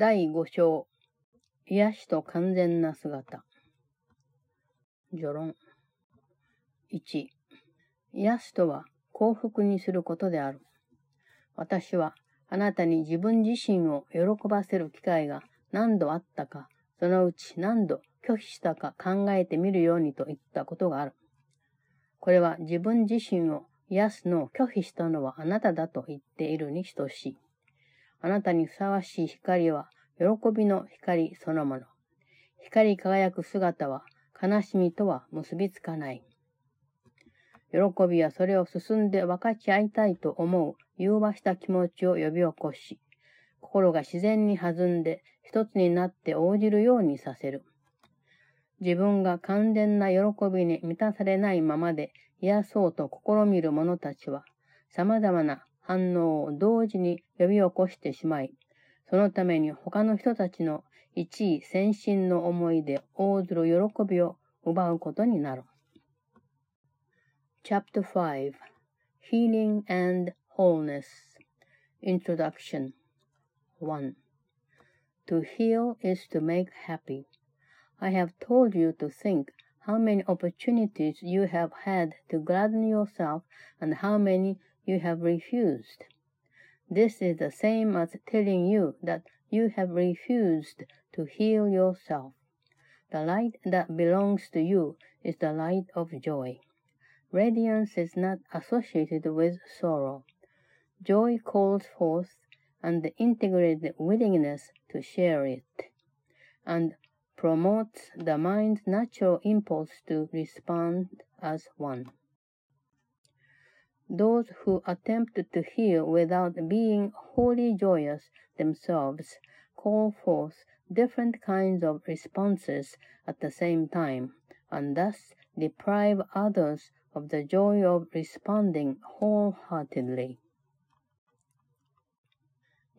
第五章、癒しと完全な姿。序論。1、癒しとは幸福にすることである。私はあなたに自分自身を喜ばせる機会が何度あったか、そのうち何度拒否したか考えてみるようにと言ったことがある。これは自分自身を癒すのを拒否したのはあなただと言っているに等しい。あなたにふさわしい光は、喜びの光そのもの。光り輝く姿は、悲しみとは結びつかない。喜びはそれを進んで分かち合いたいと思う融和した気持ちを呼び起こし、心が自然に弾んで一つになって応じるようにさせる。自分が完全な喜びに満たされないままで癒そうと試みる者たちは、様々な反応を同時に呼び起こしてしまい、そのために他の人たちの一位先進の思いで応ずる喜びを奪うことになる。Chapter 5 Healing and Wholeness Introduction 1 To heal is to make happy. I have told you to think how many opportunities you have had to gladden yourself and how many you have refused. This is the same as telling you that you have refused to heal yourself. The light that belongs to you is the light of joy. Radiance is not associated with sorrow. Joy calls forth and integrated willingness to share it, and promotes the mind's natural impulse to respond as one Those who attempt to heal without being wholly joyous themselves call forth different kinds of responses at the same time, and thus deprive others of the joy of responding wholeheartedly.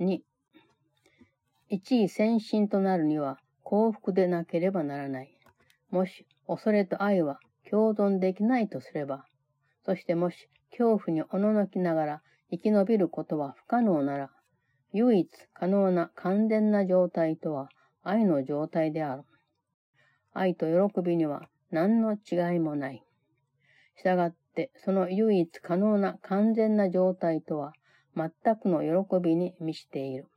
2. 一位先進となるには幸福でなければならない。もし恐れと愛は共存できないとすれば、そしてもし 恐怖におののきながら生き延びることは不可能なら、唯一可能な完全な状態とは愛の状態である。愛と喜びには何の違いもない。したがって、その唯一可能な完全な状態とは全くの喜びに満ちている。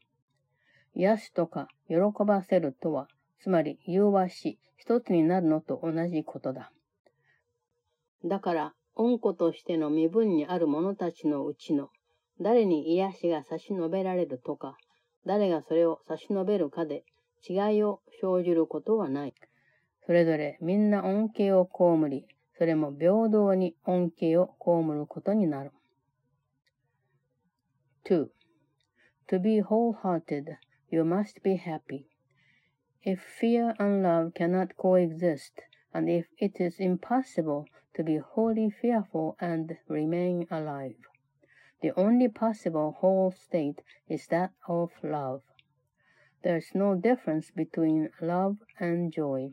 癒しとか喜ばせるとは、つまり融和し一つになるのと同じことだ。だから、恩子としての身分にある者たちのうちの誰に癒しが差し伸べられるとか、誰がそれを差し伸べるかで違いを生じることはない。それぞれみんな恩恵を被り、それも平等に恩恵を被ることになる。2. To be wholehearted, you must be happy. If fear and love cannot coexist, and if it is impossible to be wholly fearful and remain alive. The only possible whole state is that of love. There is no difference between love and joy.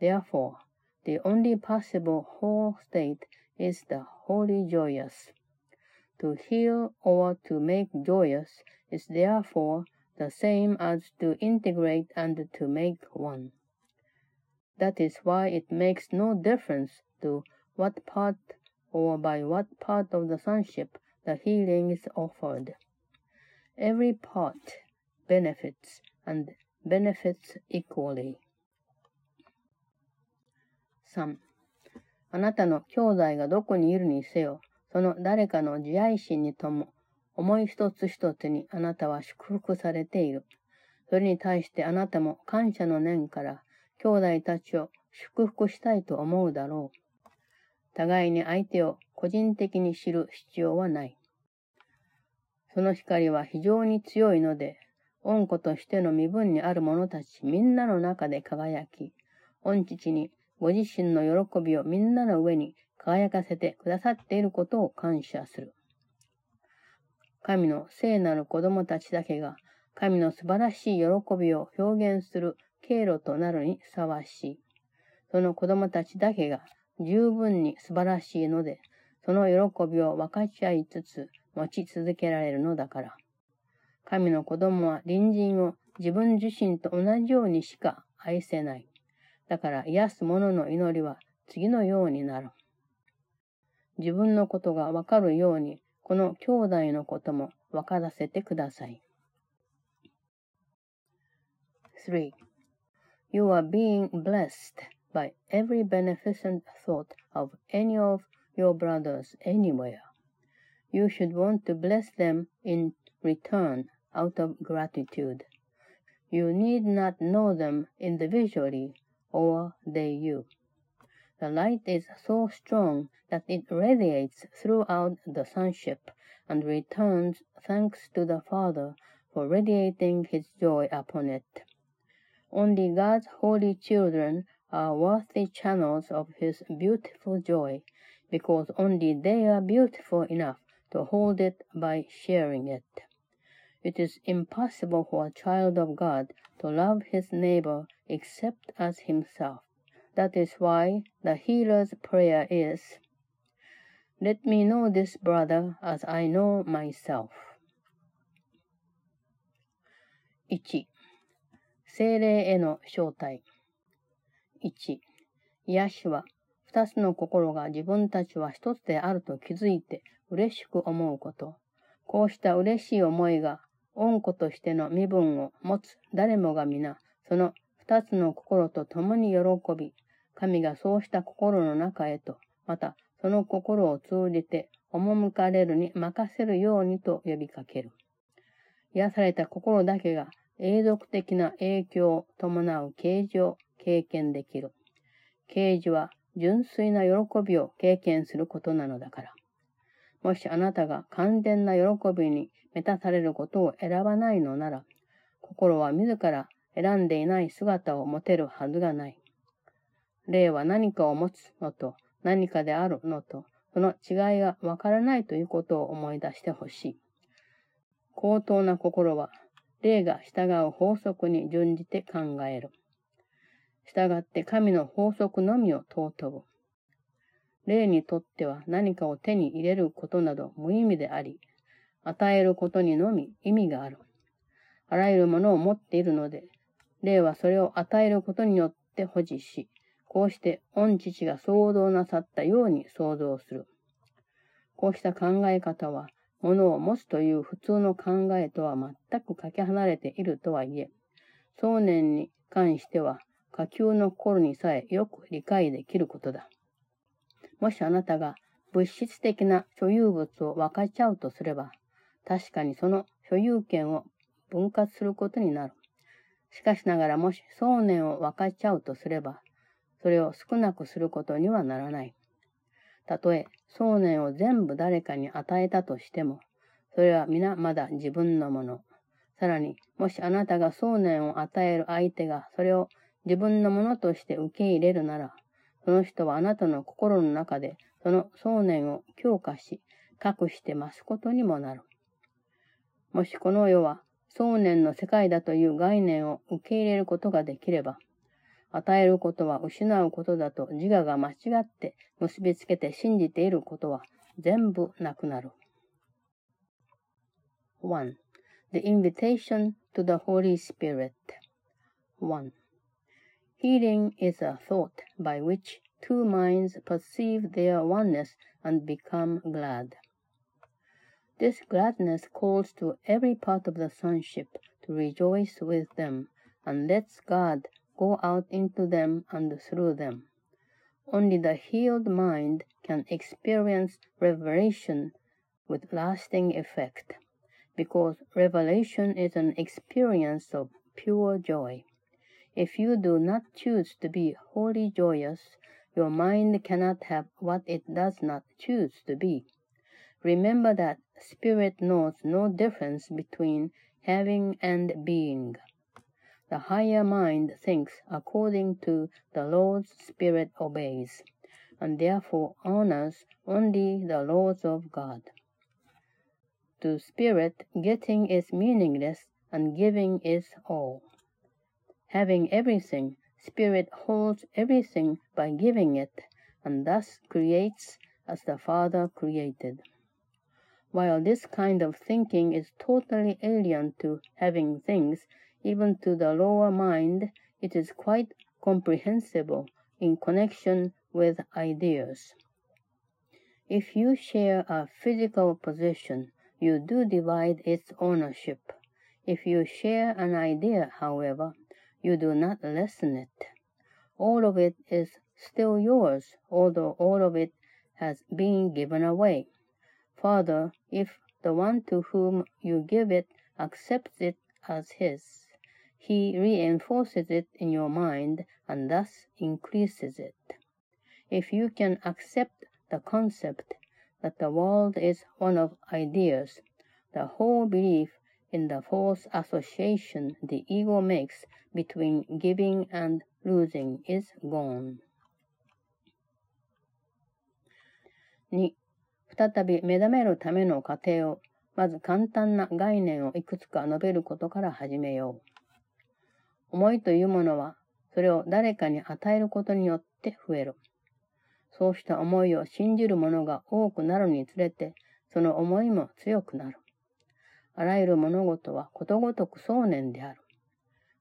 Therefore, the only possible whole state is the wholly joyous. To heal or to make joyous is therefore the same as to integrate and to make one. That is why it makes no difference to what part or by what part of the sonship the healing is offered. Every part benefits and benefits equally. 3. あなたの兄弟がどこにいるにせよ、その誰かの慈愛心にとも、思い一つ一つにあなたは祝福されている。それに対してあなたも感謝の念から兄弟たちを祝福したいと思うだろう。互いに相手を個人的に知る必要はない。その光は非常に強いので、恩子としての身分にある者たちみんなの中で輝き、恩父にご自身の喜びをみんなの上に輝かせてくださっていることを感謝する。神の聖なる子供たちだけが神の素晴らしい喜びを表現する経路となるにふさわしい。その子供たちだけが十分に素晴らしいので、その喜びを分かち合いつつ持ち続けられるのだから。神の子供は隣人を自分自身と同じようにしか愛せない。だから癒す者の祈りは次のようになる。自分のことがわかるように、この兄弟のこともわからせてください。3. You are being blessed by every beneficent thought of any of your brothers anywhere. You should want to bless them in return out of gratitude. You need not know them individually, or they you. The light is so strong that it radiates throughout the sonship and returns thanks to the Father for radiating his joy upon it. Only God's holy children are worthy channels of his beautiful joy, because only they are beautiful enough to hold it by sharing it. It is impossible for a child of God to love his neighbor except as himself. That is why the healer's prayer is, Let me know this brother as I know myself. 1. 精霊への招待。 1、癒しは、二つの心が自分たちは一つであると気づいて嬉しく思うこと。こうした嬉しい思いが、恩子としての身分を持つ誰もが皆、その二つの心と共に喜び、神がそうした心の中へと、またその心を通じて赴かれるに任せるようにと呼びかける。癒された心だけが永続的な影響を伴う啓示を経験できる。啓示は純粋な喜びを経験することなのだから。もしあなたが完全な喜びに満たされることを選ばないのなら、心は自ら選んでいない姿を持てるはずがない。霊は何かを持つのと何かであるのと、その違いがわからないということを思い出してほしい。高等な心は霊が従う法則に準じて考える。従って神の法則のみを尊ぶ。霊にとっては何かを手に入れることなど無意味であり、与えることにのみ意味がある。あらゆるものを持っているので、霊はそれを与えることによって保持し、こうして御父が想像なさったように想像する。こうした考え方は、ものを持つという普通の考えとは全くかけ離れているとはいえ、想念に関しては下級の頃にさえよく理解できることだ。もしあなたが物質的な所有物を分かっちゃうとすれば、確かにその所有権を分割することになる。しかしながらもし想念を分かっちゃうとすれば、それを少なくすることにはならない。たとえ想念を全部誰かに与えたとしても、それは皆まだ自分のもの。さらに、もしあなたが想念を与える相手がそれを自分のものとして受け入れるなら、その人はあなたの心の中でその想念を強化し、隠して増すことにもなる。もしこの世は想念の世界だという概念を受け入れることができれば、与えることは失うことだと自我が間違って結びつけて信じていることは全部なくなる。1. The invitation to the Holy Spirit. 1. Healing is a thought by which two minds perceive their oneness and become glad. This gladness calls to every part of the sonship to rejoice with them and lets God go out into them and through them. Only the healed mind can experience revelation with lasting effect, because revelation is an experience of pure joy. If you do not choose to be wholly joyous, your mind cannot have what it does not choose to be. Remember that spirit knows no difference between having and being. The higher mind thinks according to the laws spirit obeys, and therefore honors only the laws of God. To spirit, getting is meaningless and giving is all. Having everything, spirit holds everything by giving it, and thus creates as the Father created. While this kind of thinking is totally alien to having things, even to the lower mind, it is quite comprehensible in connection with ideas. If you share a physical possession, you do divide its ownership. If you share an idea, however, you do not lessen it. All of it is still yours, although all of it has been given away. Further, if the one to whom you give it accepts it as his, he reinforces it in your mind and thus increases it. If you can accept the concept that the world is one of ideas, the whole belief in the false association the ego makes between giving and losing is gone. 2. 再び目覚めるための過程を、まず簡単な概念をいくつか述べることから始めよう。思いというものは、それを誰かに与えることによって増える。そうした思いを信じる者が多くなるにつれて、その思いも強くなる。あらゆる物事はことごとく想念である。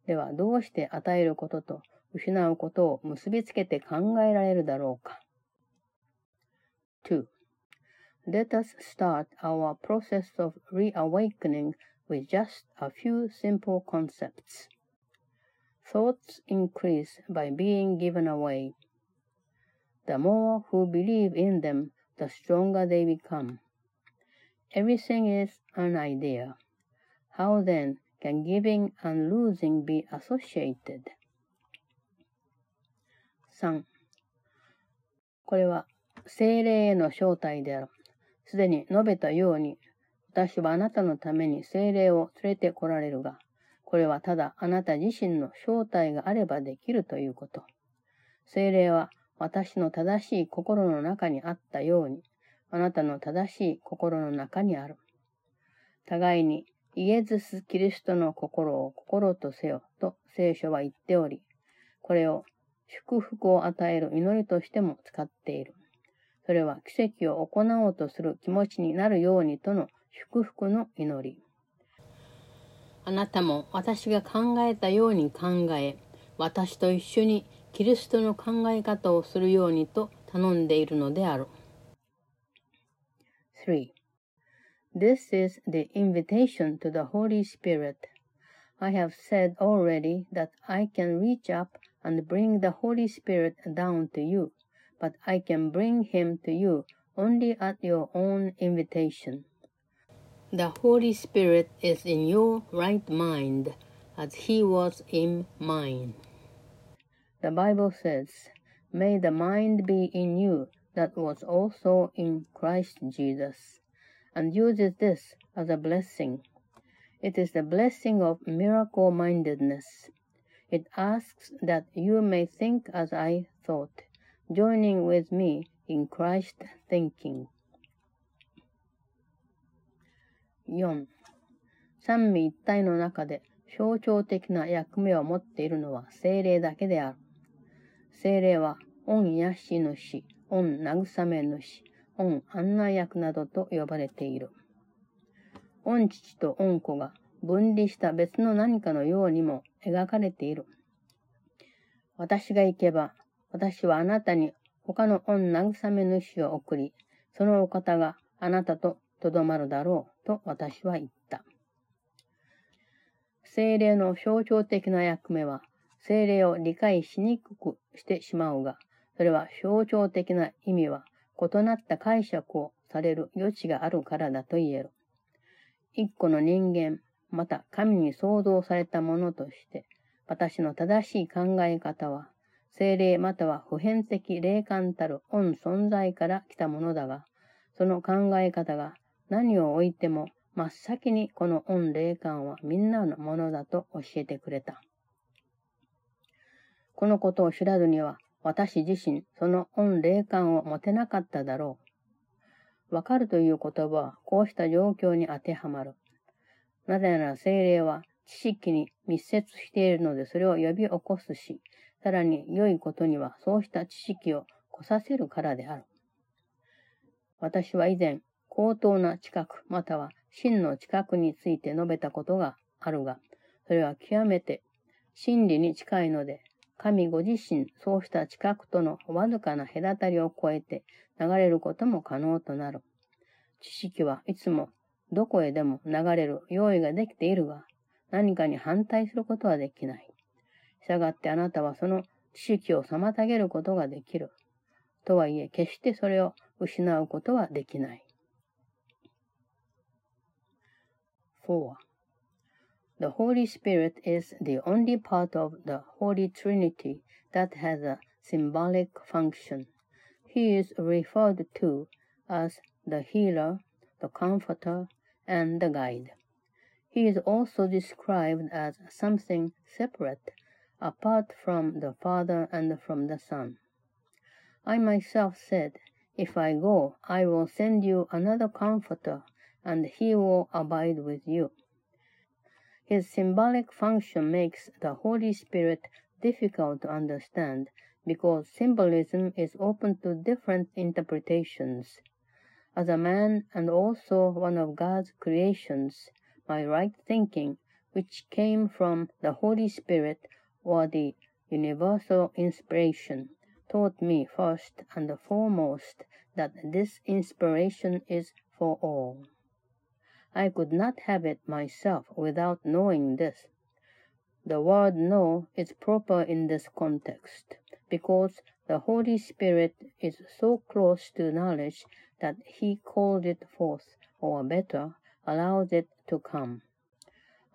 では、どうして与えることと失うことを結びつけて考えられるだろうか。2. Let us start our process of reawakening with just a few simple concepts. Thoughts increase by being given away. The more who believe in them, the stronger they become. Everything is an idea. How then can giving and losing be associated? 3. これは精霊への正体である。すでに述べたように、私はあなたのために精霊を連れて来られるが、これはただあなた自身の正体があればできるということ。精霊は私の正しい心の中にあったように、あなたの正しい心の中にある。互いにイエズス・キリストの心を心とせよと聖書は言っており、これを祝福を与える祈りとしても使っている。それは奇跡を行おうとする気持ちになるようにとの祝福の祈り。あなたも私が考えたように考え、私と一緒にキリストの考え方をするようにと頼んでいるのである。3. This is the invitation to the Holy Spirit. I have said already that I can reach up and bring the Holy Spirit down to you. but I can bring him to you only at your own invitation. The Holy Spirit is in your right mind, as he was in mine. The Bible says, May the mind be in you that was also in Christ Jesus, and uses this as a blessing. It is the blessing of miracle mindedness. It asks that you may think as I thought joining with me in Christ thinking. 4. 三位一体の中で象徴的な役目を持っているのは精霊だけである。精霊は、恩癒し主、恩慰め主、恩案内役などと呼ばれている。恩父と恩子が分離した別の何かのようにも描かれている。私が行けば、私はあなたに他の恩慰め主を送り、そのお方があなたととどまるだろうと私は言った。精霊の象徴的な役目は、精霊を理解しにくくしてしまうが、それは象徴的な意味は異なった解釈をされる余地があるからだと言える。一個の人間、また神に創造されたものとして、私の正しい考え方は、精霊または普遍的霊感たる恩存在から来たものだが、その考え方が何を置いても真っ先にこの恩霊感はみんなのものだと教えてくれた。このことを知らずには私自身その恩霊感を持てなかっただろう。わかるという言葉はこうした状況に当てはまる。なぜなら精霊は知識に密接しているのでそれを呼び起こすし、さらに良いことにはそうした知識を来させるからである。私は以前、高等な知覚または真の知覚について述べたことがあるが、それは極めて真理に近いので、神ご自身、そうした知覚とのわずかな隔たりを超えて流れることも可能となる。知識はいつもどこへでも流れる用意ができているが、何かに反対することはできない。したがってあなたはその知識を妨げることができる。とはいえ、決してそれを失うことはできない。4. The Holy Spirit is the only part of the Holy Trinity that has a symbolic function. He is referred to as the healer, the comforter, and the guide. He is also described as something separate, apart from the Father and from the Son. I myself said, If I go, I will send you another comforter, and he will abide with you. His symbolic function makes the Holy Spirit difficult to understand because symbolism is open to different interpretations. As a man and also one of God's creations, my right thinking, which came from the Holy Spirit or the universal inspiration, taught me first and foremost that this inspiration is for all. I could not have it myself without knowing this. The word know is proper in this context, because the Holy Spirit is so close to knowledge that he called it forth, or better, allowed it to come.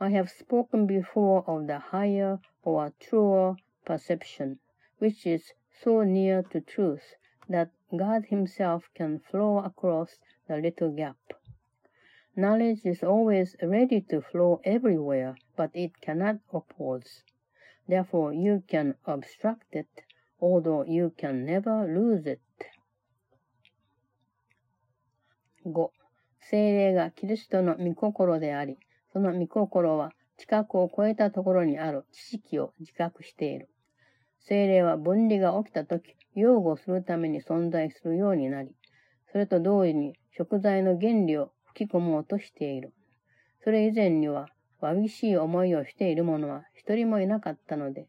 I have spoken before of the higher or truer perception, which is so near to truth that God Himself can flow across the little gap. Knowledge is always ready to flow everywhere, but it cannot oppose. Therefore, you can obstruct it, although you can never lose it. 5. 精霊がキリストの御心であり、その御心は知覚を超えたところにある知識を自覚している。精霊は分離が起きたとき、擁護するために存在するようになり、それと同時に食材の原理をき込もうとしている。それ以前には、わびしい思いをしている者は一人もいなかったので、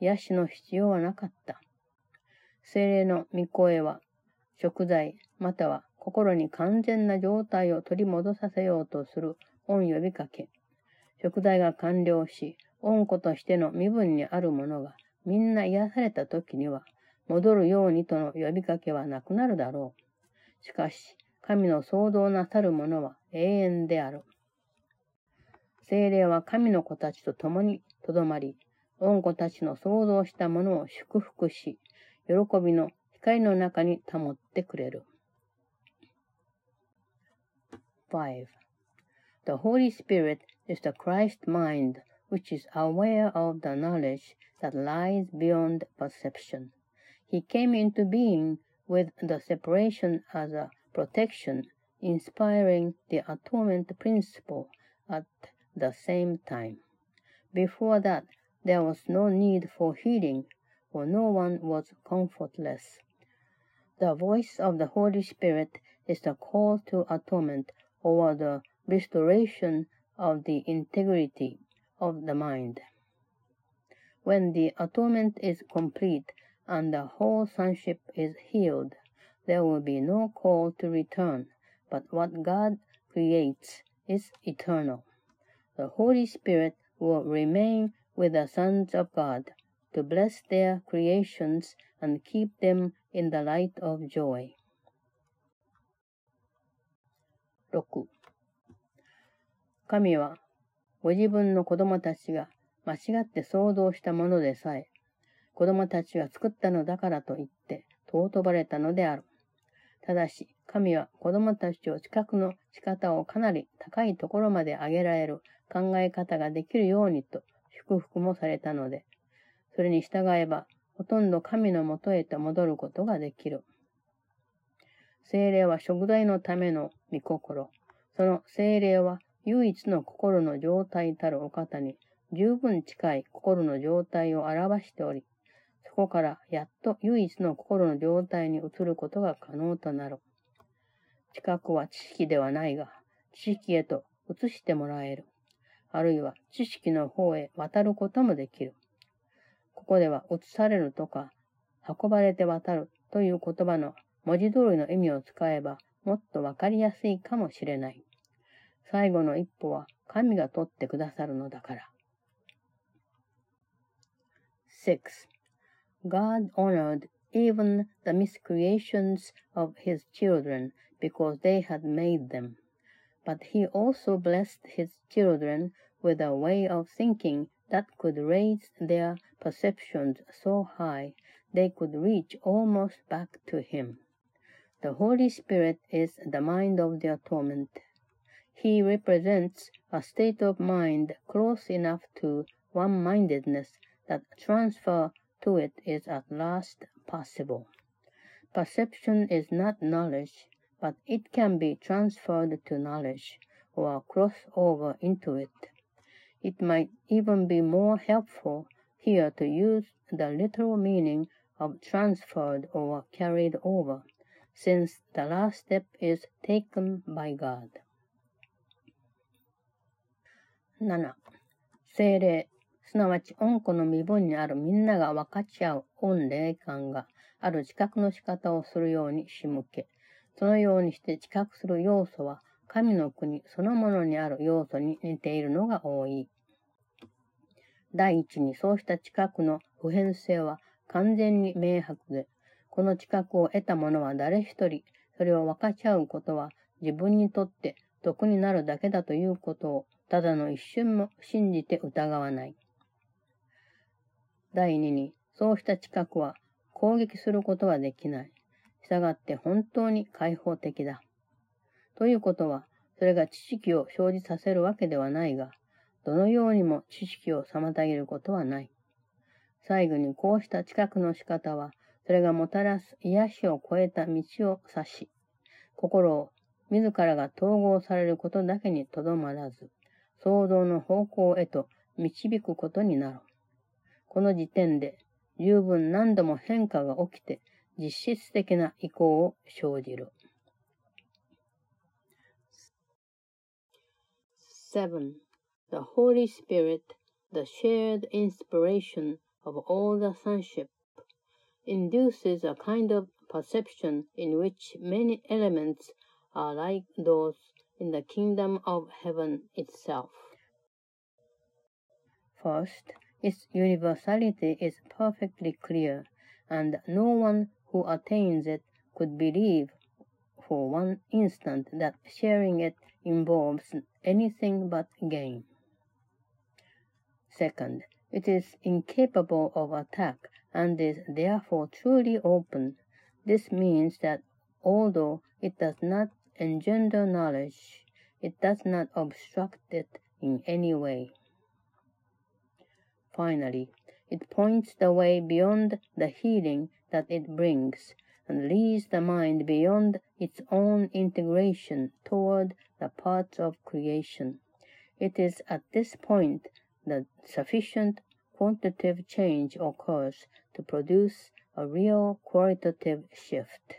癒しの必要はなかった。精霊の御声は、食材、または心に完全な状態を取り戻させようとする恩呼びかけ。食材が完了し、恩子としての身分にある者がみんな癒された時には、戻るようにとの呼びかけはなくなるだろう。しかし、神の創造なさるものは永遠である。精霊は神の子たちと共にとどまり、恩子たちの創造したものを祝福し、喜びの光の中に保ってくれる。5. The Holy Spirit is the Christ mind which is aware of the knowledge that lies beyond perception. He came into being with the separation as a protection, inspiring the atonement principle at the same time. Before that, there was no need for healing, for no one was comfortless. The voice of the Holy Spirit is the call to atonement or the restoration of the integrity of the mind. When the atonement is complete and the whole sonship is healed, there will be no call to return, but what God creates is eternal. The Holy Spirit will remain with the sons of God to bless their creations and keep them in the light of joy. 6. 神はご自分の子供たちが間違って想像したものでさえ、子供たちが作ったのだからと言って尊ばれたのである。ただし、神は子供たちを知覚の仕方をかなり高いところまで上げられる考え方ができるようにと祝福もされたので、それに従えば、ほとんど神のもとへと戻ることができる。精霊は食材のための御心。その精霊は唯一の心の状態たるお方に十分近い心の状態を表しており、ここからやっと唯一の心の状態に移ることが可能となる。知覚は知識ではないが、知識へと移してもらえる。あるいは知識の方へ渡ることもできる。ここでは移されるとか、運ばれて渡るという言葉の文字通りの意味を使えばもっとわかりやすいかもしれない。最後の一歩は神が取ってくださるのだから。6. God honored even the miscreations of his children because they had made them. But he also blessed his children with a way of thinking that could raise their perceptions so high they could reach almost back to him. The Holy Spirit is the mind of their torment. He represents a state of mind close enough to one-mindedness that transfer to it is at last possible. Perception is not knowledge, but it can be transferred to knowledge or cross over into it. It might even be more helpful here to use the literal meaning of transferred or carried over, since the last step is taken by God. 7. 精霊、すなわち恩子の身分にあるみんなが分かち合う恩霊感がある知覚の仕方をするように仕向け、そのようにして知覚する要素は神の国そのものにある要素に似ているのが多い。第一にそうした知覚の普遍性は完全に明白で、この知覚を得た者は誰一人、それを分かち合うことは自分にとって得になるだけだということを、ただの一瞬も信じて疑わない。第二に、そうした知覚は攻撃することはできない。従って本当に開放的だ。ということは、それが知識を生じさせるわけではないが、どのようにも知識を妨げることはない。最後にこうした知覚の仕方は、それがもたらす癒しを超えた道を指し、心を自らが統合されることだけにとどまらず、創造の方向へと導くことになる。この時点で十分何度も変化が起きて実質的な意向を生じる。7. The Holy Spirit, the shared inspiration of all the sonship, induces a kind of perception in which many elements are like those in the kingdom of heaven itself. First, its universality is perfectly clear, and no one who attains it could believe for one instant that sharing it involves anything but gain. Second, it is incapable of attack and is therefore truly open. This means that although it does not engender knowledge, it does not obstruct it in any way. Finally, it points the way beyond the healing that it brings and leads the mind beyond its own integration toward the parts of creation. It is at this point that sufficient quantitative change occurs to produce a real qualitative shift.